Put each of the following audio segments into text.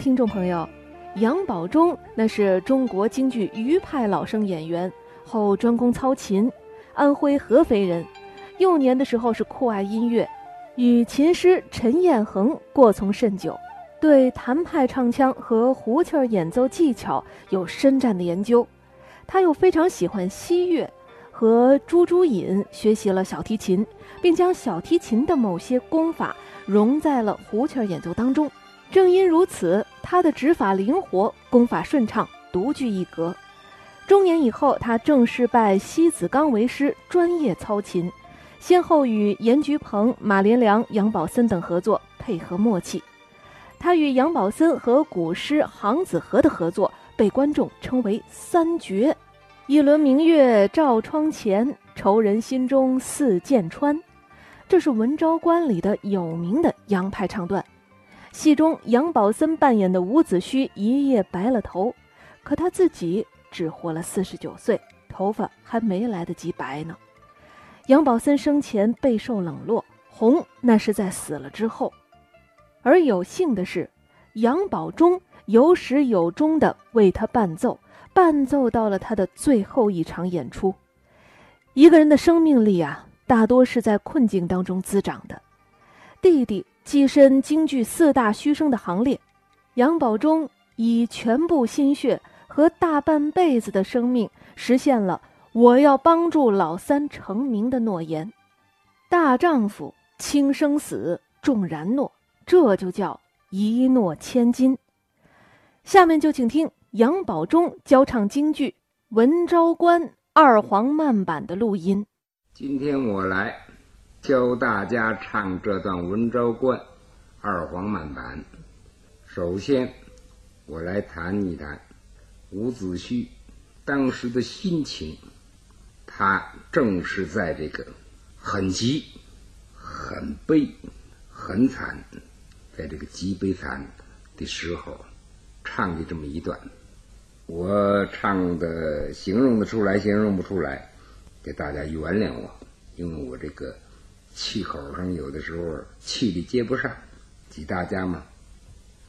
听众朋友，杨宝忠那是中国京剧余派老生演员，后专攻操琴，安徽合肥人。幼年的时候是酷爱音乐，与琴师陈彦衡过从甚久，对弹派唱腔和胡琴演奏技巧有深湛的研究。他又非常喜欢西乐，和朱朱隐学习了小提琴，并将小提琴的某些功法融在了胡琴演奏当中。正因如此，他的指法灵活，功法顺畅，独具一格。中年以后，他正式拜西子刚为师，专业操琴，先后与严菊鹏、马连良、杨宝森等合作，配合默契。他与杨宝森和古诗杭子和的合作，被观众称为“三绝”。一轮明月照窗前，愁人心中似箭穿。这是《文昭关》里的有名的杨派唱段。戏中，杨宝森扮演的伍子胥一夜白了头，可他自己只活了四十九岁，头发还没来得及白呢。杨宝森生前备受冷落，红那是在死了之后。而有幸的是，杨宝忠有始有终地为他伴奏，伴奏到了他的最后一场演出。一个人的生命力啊，大多是在困境当中滋长的。弟弟。跻身京剧四大须生的行列，杨宝忠以全部心血和大半辈子的生命，实现了我要帮助老三成名的诺言。大丈夫轻生死重然诺，这就叫一诺千金。下面就请听杨宝忠教唱京剧《文昭关》二黄慢板的录音。今天我来。教大家唱这段《文昭关》二黄慢板。首先，我来谈一谈伍子胥当时的心情。他正是在这个很急、很悲、很惨，在这个极悲惨的时候唱的这么一段。我唱的形容的出来，形容不出来，给大家原谅我，因为我这个。气口上有的时候气力接不上，给大家嘛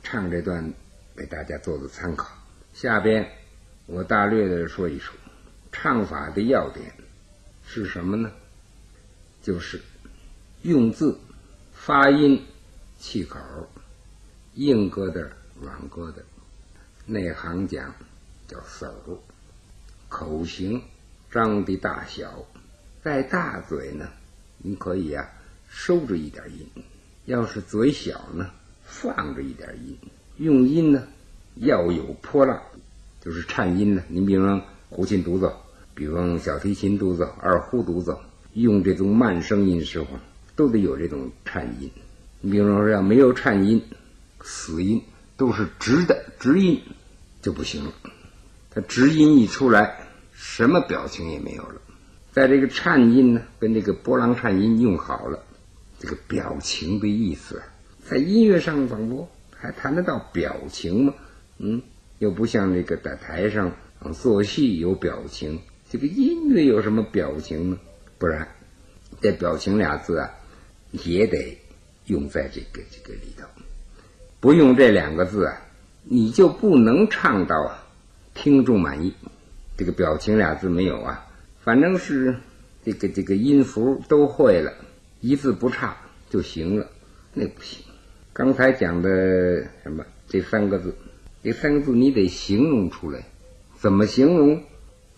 唱这段，给大家做做参考。下边我大略的说一说唱法的要点是什么呢？就是用字、发音、气口，硬疙瘩、软疙瘩，内行讲叫手，口型张的大小，在大嘴呢。你可以呀，收着一点音；要是嘴小呢，放着一点音。用音呢，要有波浪，就是颤音呢。你比方胡琴独奏，比方小提琴独奏、二胡独奏，用这种慢声音时候，都得有这种颤音。你比方说要没有颤音，死音都是直的直音，就不行了。它直音一出来，什么表情也没有了。在这个颤音呢，跟这个波浪颤音用好了，这个表情的意思，在音乐上仿佛还谈得到表情吗？嗯，又不像那个在台上做戏有表情，这个音乐有什么表情呢？不然，这表情俩字啊，也得用在这个这个里头。不用这两个字啊，你就不能唱到啊，听众满意。这个表情俩字没有啊。反正是这个这个音符都会了，一字不差就行了，那不行。刚才讲的什么这三个字，这三个字你得形容出来，怎么形容？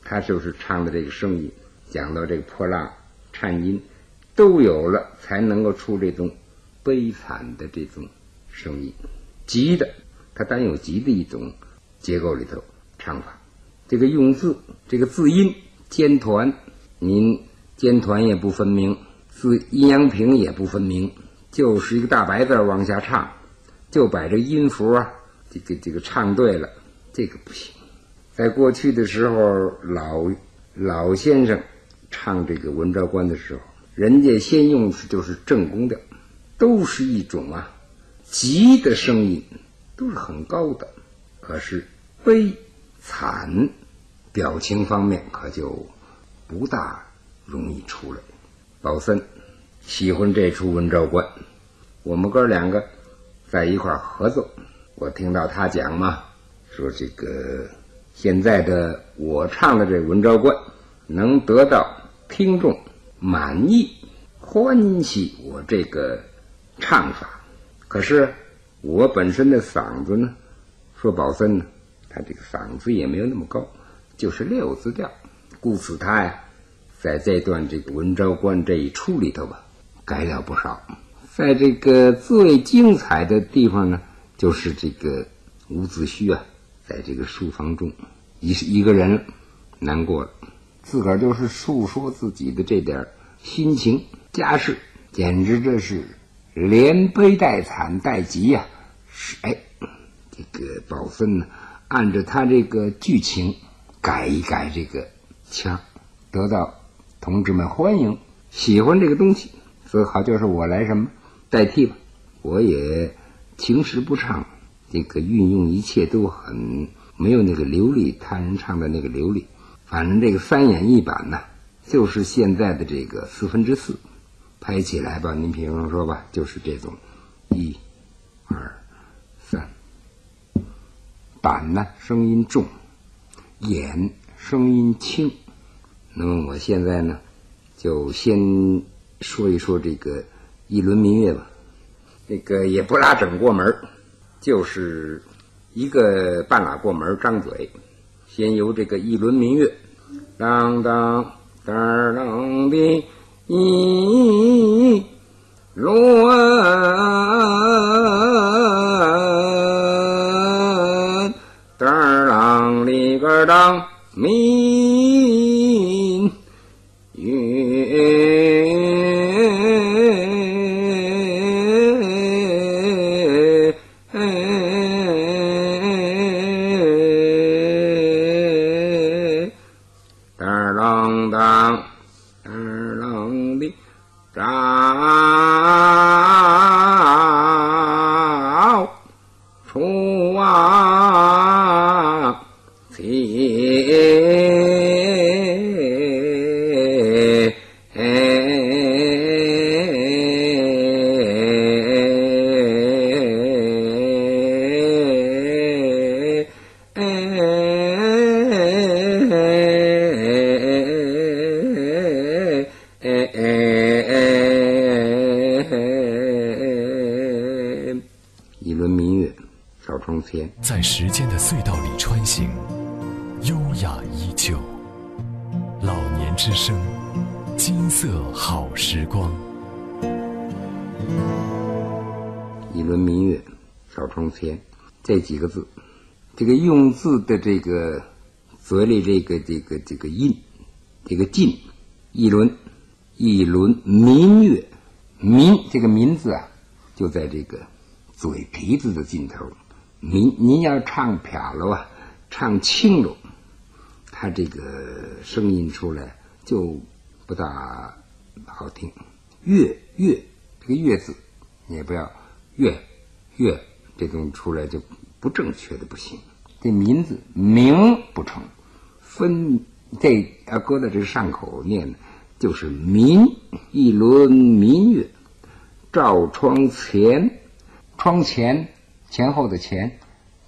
他就是唱的这个声音，讲到这个破浪、颤音都有了，才能够出这种悲惨的这种声音。急的，它单有急的一种结构里头唱法，这个用字，这个字音。尖团，您尖团也不分明，字阴阳平也不分明，就是一个大白字往下唱，就把这音符啊，这个这个唱对了，这个不行。在过去的时候，老老先生唱这个《文昭关》的时候，人家先用的就是正宫调，都是一种啊急的声音，都是很高的，可是悲惨。表情方面可就不大容易出来。宝森喜欢这出《文昭关》，我们哥两个在一块合作，我听到他讲嘛，说这个现在的我唱的这《文昭观》，能得到听众满意、欢喜我这个唱法。可是我本身的嗓子呢，说宝森呢，他这个嗓子也没有那么高，就是六字调。故此他呀，在这段这个《文昭观》这一出里头吧，改了不少。在这个最精彩的地方呢，就是这个伍子胥啊，在这个书房中，一一个人难过了，自个儿就是诉说自己的这点心情家事，简直这是连悲带惨带急呀！是哎，这个宝森呢，按照他这个剧情改一改这个腔，得到同志们欢迎，喜欢这个东西，所以好就是我来什么。代替吧，我也情时不唱，这个运用一切都很没有那个流利，他人唱的那个流利。反正这个三演一版呢，就是现在的这个四分之四拍起来吧。您比方说吧，就是这种一、二、三，板呢声音重，演声音轻。那么我现在呢，就先说一说这个。一轮明月吧，那个也不拉整过门就是一个半拉过门张嘴，先由这个一轮明月，当当当当的一轮，二儿郎当得儿的长在时间的隧道里穿行，优雅依旧。老年之声，金色好时光。一轮明月照窗前，这几个字，这个用字的这个嘴里这个这个这个印，这个劲，一轮一轮明月，明这个明字啊，就在这个嘴皮子的尽头。您您要唱撇了啊，唱轻了，他这个声音出来就不大好听。月月这个月字，你也不要月月这东西出来就不正确的不行。这名字明不成，分这要搁在这上口念，就是明一轮明月照窗前，窗前。前后的前，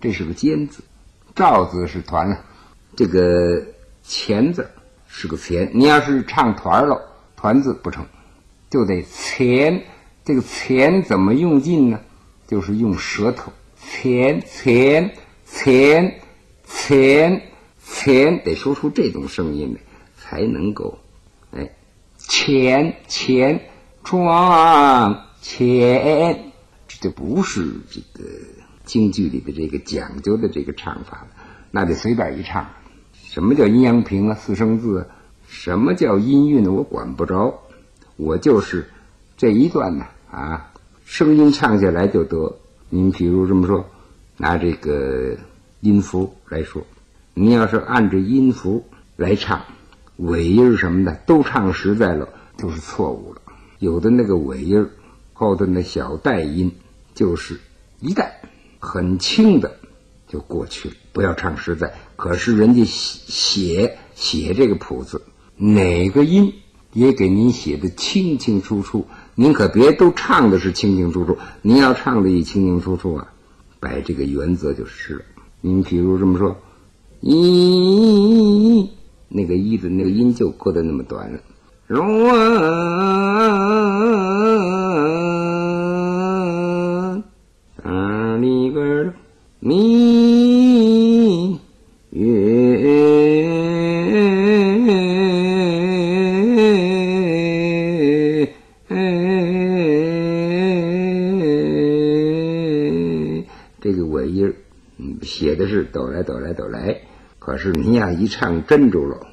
这是个尖字，赵字是团了，这个前字是个前。你要是唱团了，团字不成，就得前。这个前怎么用劲呢？就是用舌头，前前前前前，得说出这种声音来，才能够哎，前前窗前。这不是这个京剧里的这个讲究的这个唱法那得随便一唱。什么叫阴阳平啊？四声字啊？什么叫音韵呢？我管不着，我就是这一段呢啊，声音唱下来就得。您比如这么说，拿这个音符来说，你要是按着音符来唱，尾音什么的都唱实在了，就是错误了。有的那个尾音后头那小带音。就是一带很轻的就过去了，不要唱实在。可是人家写写写这个谱子，哪个音也给您写的清清楚楚。您可别都唱的是清清楚楚，您要唱的一清清楚楚啊，摆这个原则就是了。你比如这么说，一那个一的那个音就搁的那么短了。啊明月。这个尾音，写的是哆来哆来哆来，可是你要一唱真住了，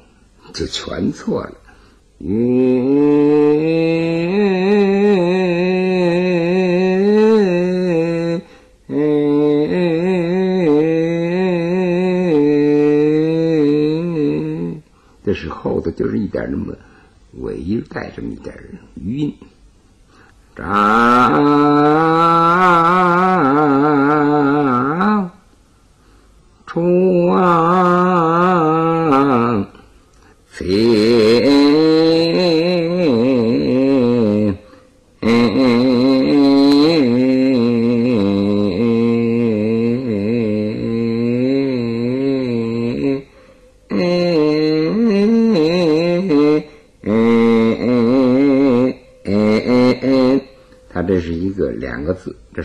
就全错了。这后头就是一点那么尾音带这么一点余音。张窗飞。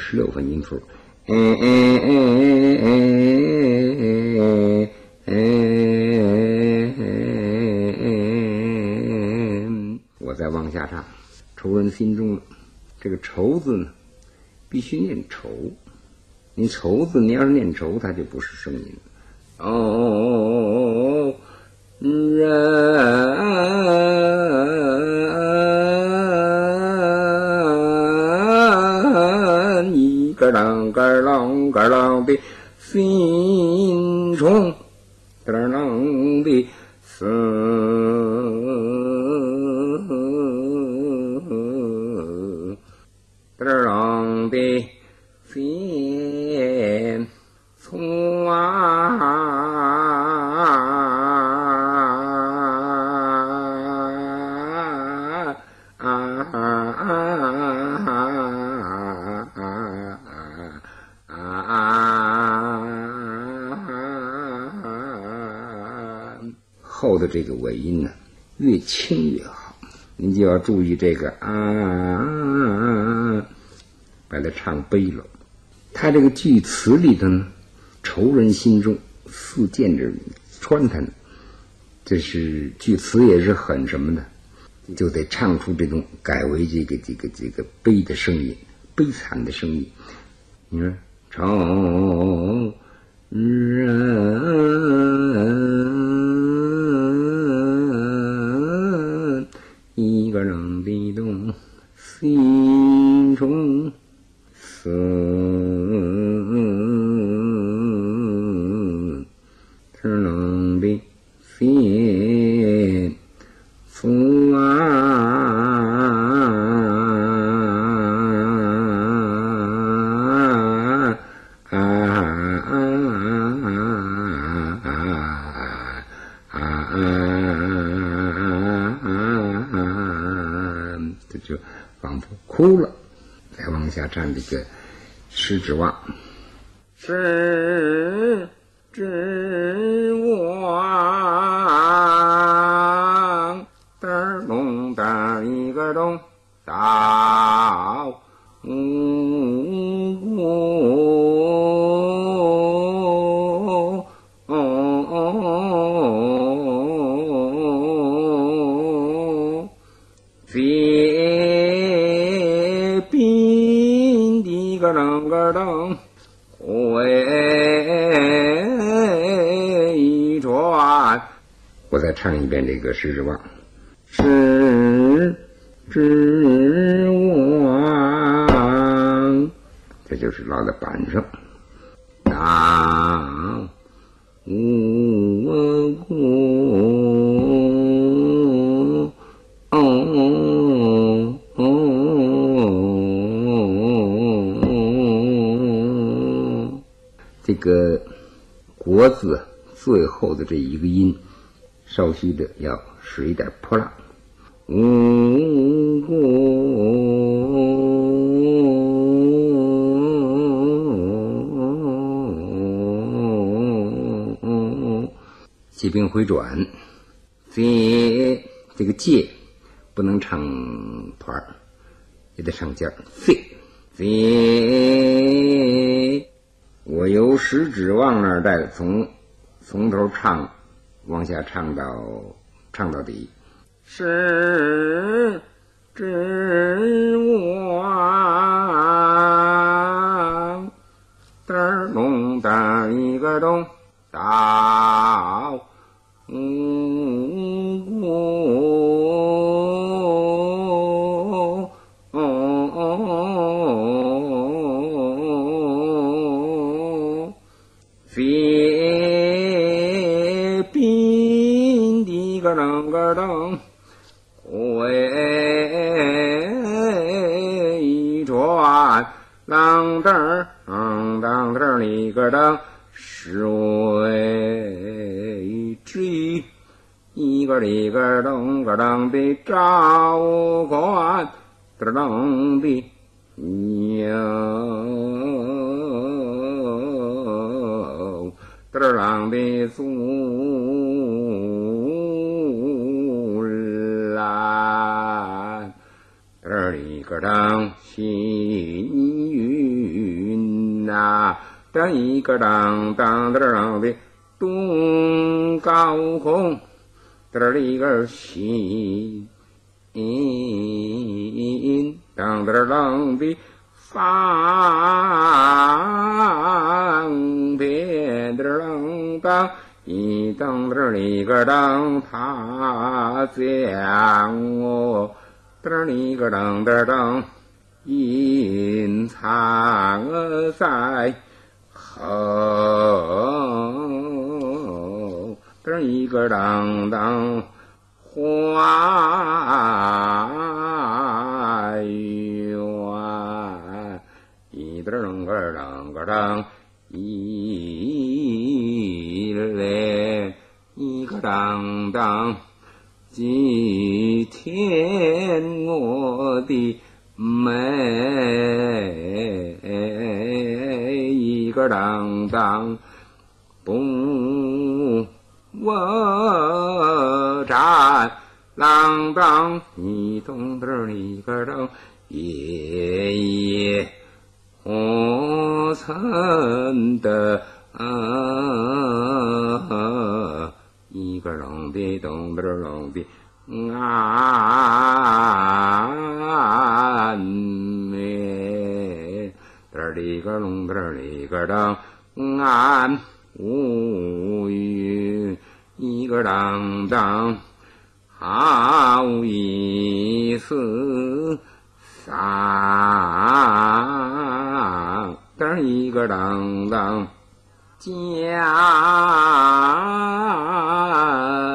十六分音符。我再往下唱，仇人心中了。这个愁字呢，必须念愁。你愁字，你要是念愁，它就不是声音。哦，这个尾音呢，越轻越好，您就要注意这个啊，把它唱悲了。他这个句词里头呢，仇人心中似箭着穿他呢，这是句词也是很什么的，就得唱出这种改为这个这个这个悲的声音，悲惨的声音。你说仇人心中。勾了。再往下站这个狮子望，结冰的个啷个啷回转。我再唱一遍这个《狮子望》，狮子望，这就是落在板上。当无故。这个“国”字最后的这一个音，稍虚的，要水点泼辣。呜国，起并回转，飞这个“介”不能唱团儿，也得上尖儿，飞飞。由始指往那儿带从从头唱往下唱到唱到底。食指望嘚儿咚嘚一个咚到飞兵的个啷个啷。回转，啷当啷当当里个当，水追一个里个咚个当的照官，当的当的祖。这里个当行云呐，当一个当当当的东高空，这里个行当当当的方便当当。一当当里个当，他讲我。噔哩个噔噔噔，隐藏在后。噔一个噔噔，花园。一噔个噔个噔，一嘞一个噔噔。今天我的每一个当当不我站，啷当你咚噔一个当，爷爷夜我曾的啊。一个隆的咚的隆的安咩，嘚里个隆嘚里个当安无语，一个当当好意思三，嘚一个当当。家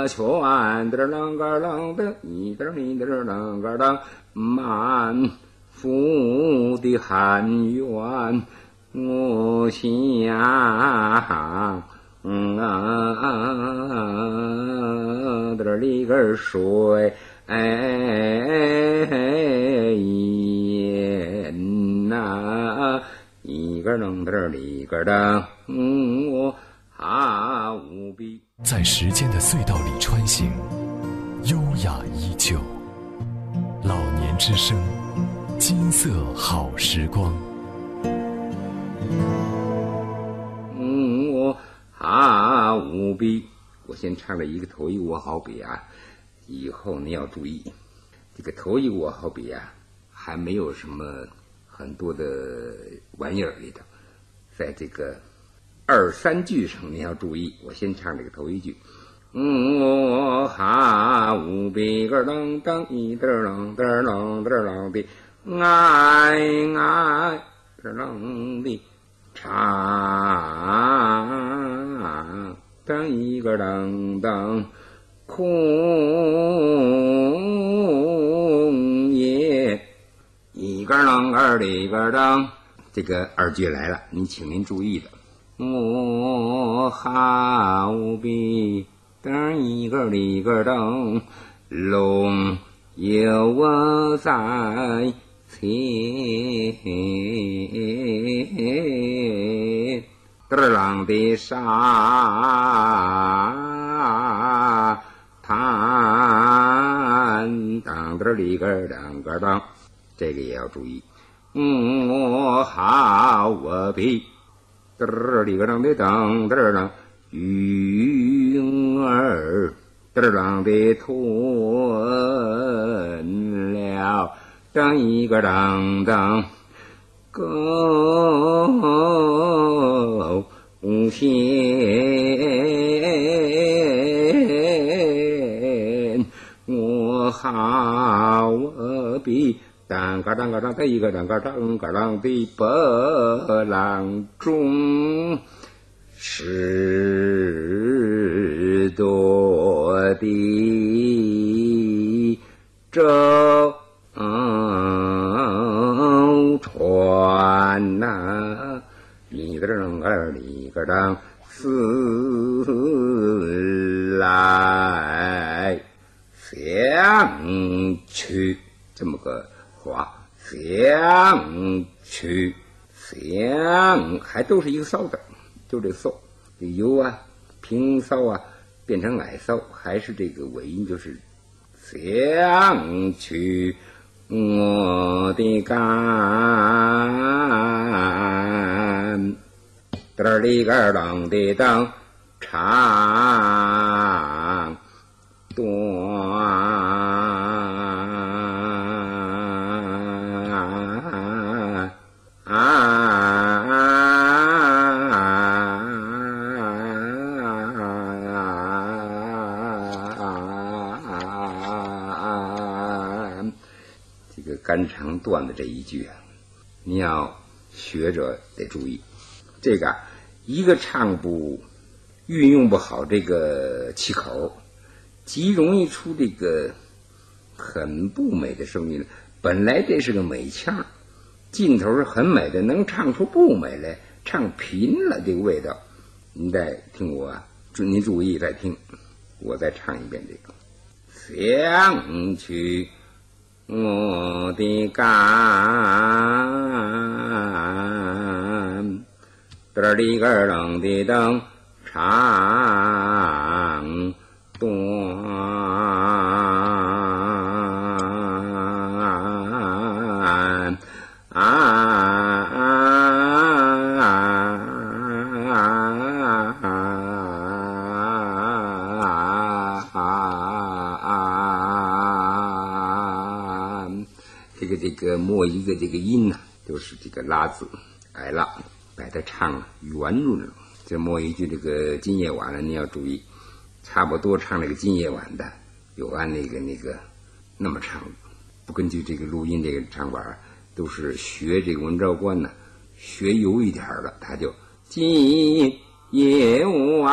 全的啷个啷的，一点一点啷个啷，满腹的寒怨，我想啊，这里个水时间的隧道里穿行，优雅依旧。老年之声，金色好时光。嗯我啊无比。我先唱了一个头一我好比啊，以后你要注意，这个头一我好比啊，还没有什么。很多的玩意儿里头，在这个二三句上你要注意。我先唱这个头一句：嗯我哈无比个啷当一嘚啷嘚啷嘚啷的爱爱嘚啷的唱，当一个啷当空也。一个啷个里个当，这个二句来了，你请您注意了。我好比当一个里个当，龙有我在前，嘚啷的山。弹当当里个当个当，这个也要注意。我好我比，嘚里个当的当嘚当，云儿嘚当的吞了，当一个当当。高天，当个当个一个当个当个当的白郎中，十多的这。船呐，一个楞儿一个当死来相去，这么个话，相去相还都是一个骚字，就这骚，这有啊，平骚啊，变成矮骚，还是这个尾音，就是相去。我的肝，嘚里个啷的当，长断的这一句啊，你要学者得注意，这个一个唱不运用不好这个气口，极容易出这个很不美的声音。本来这是个美腔，劲头是很美的，能唱出不美来，唱贫了这个味道。你再听我，您注意再听，我再唱一遍这个想去。我的肝，这里个冷的灯，长短这个末一个这个音呢，就是这个拉字，矮了，把它唱圆润了。这末一句这个今夜晚了，你要注意，差不多唱那个今夜晚的，有按那个那个那么唱，不根据这个录音这个唱法，都是学这个文昭关呢，学油一点的，他就今夜晚，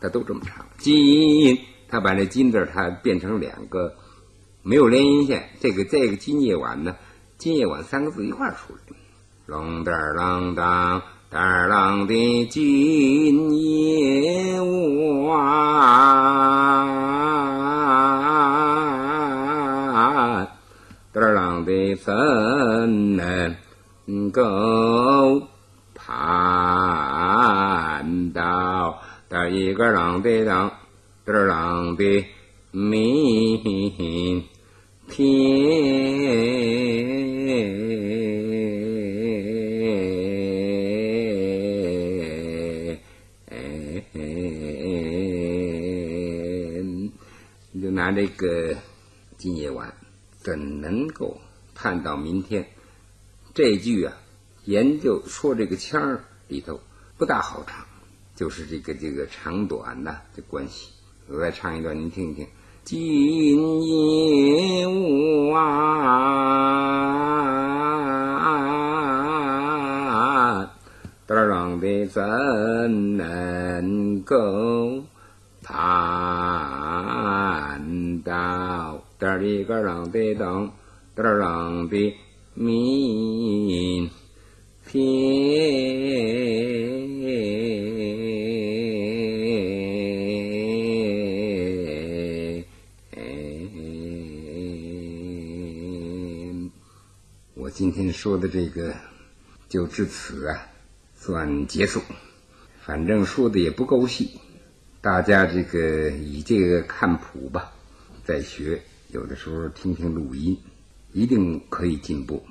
他都这么唱。今，他把这金字他变成两个。没有连音线，这个这个今夜晚呢，今夜晚三个字一块出来，啷当啷当当啷的今夜晚，当啷的怎能够盼到当一个啷的当当啷的。明天，就拿这个今夜晚，怎能够盼到明天？这句啊，研究说这个腔儿里头不大好唱，就是这个这个长短呐的关系。我再唱一段，您听一听。今夜晚，嘚啷的怎能够盼到？嘚里个啷的噔，嘚啷的明天。今天说的这个就至此啊，算结束。反正说的也不够细，大家这个以这个看谱吧，再学，有的时候听听录音，一定可以进步。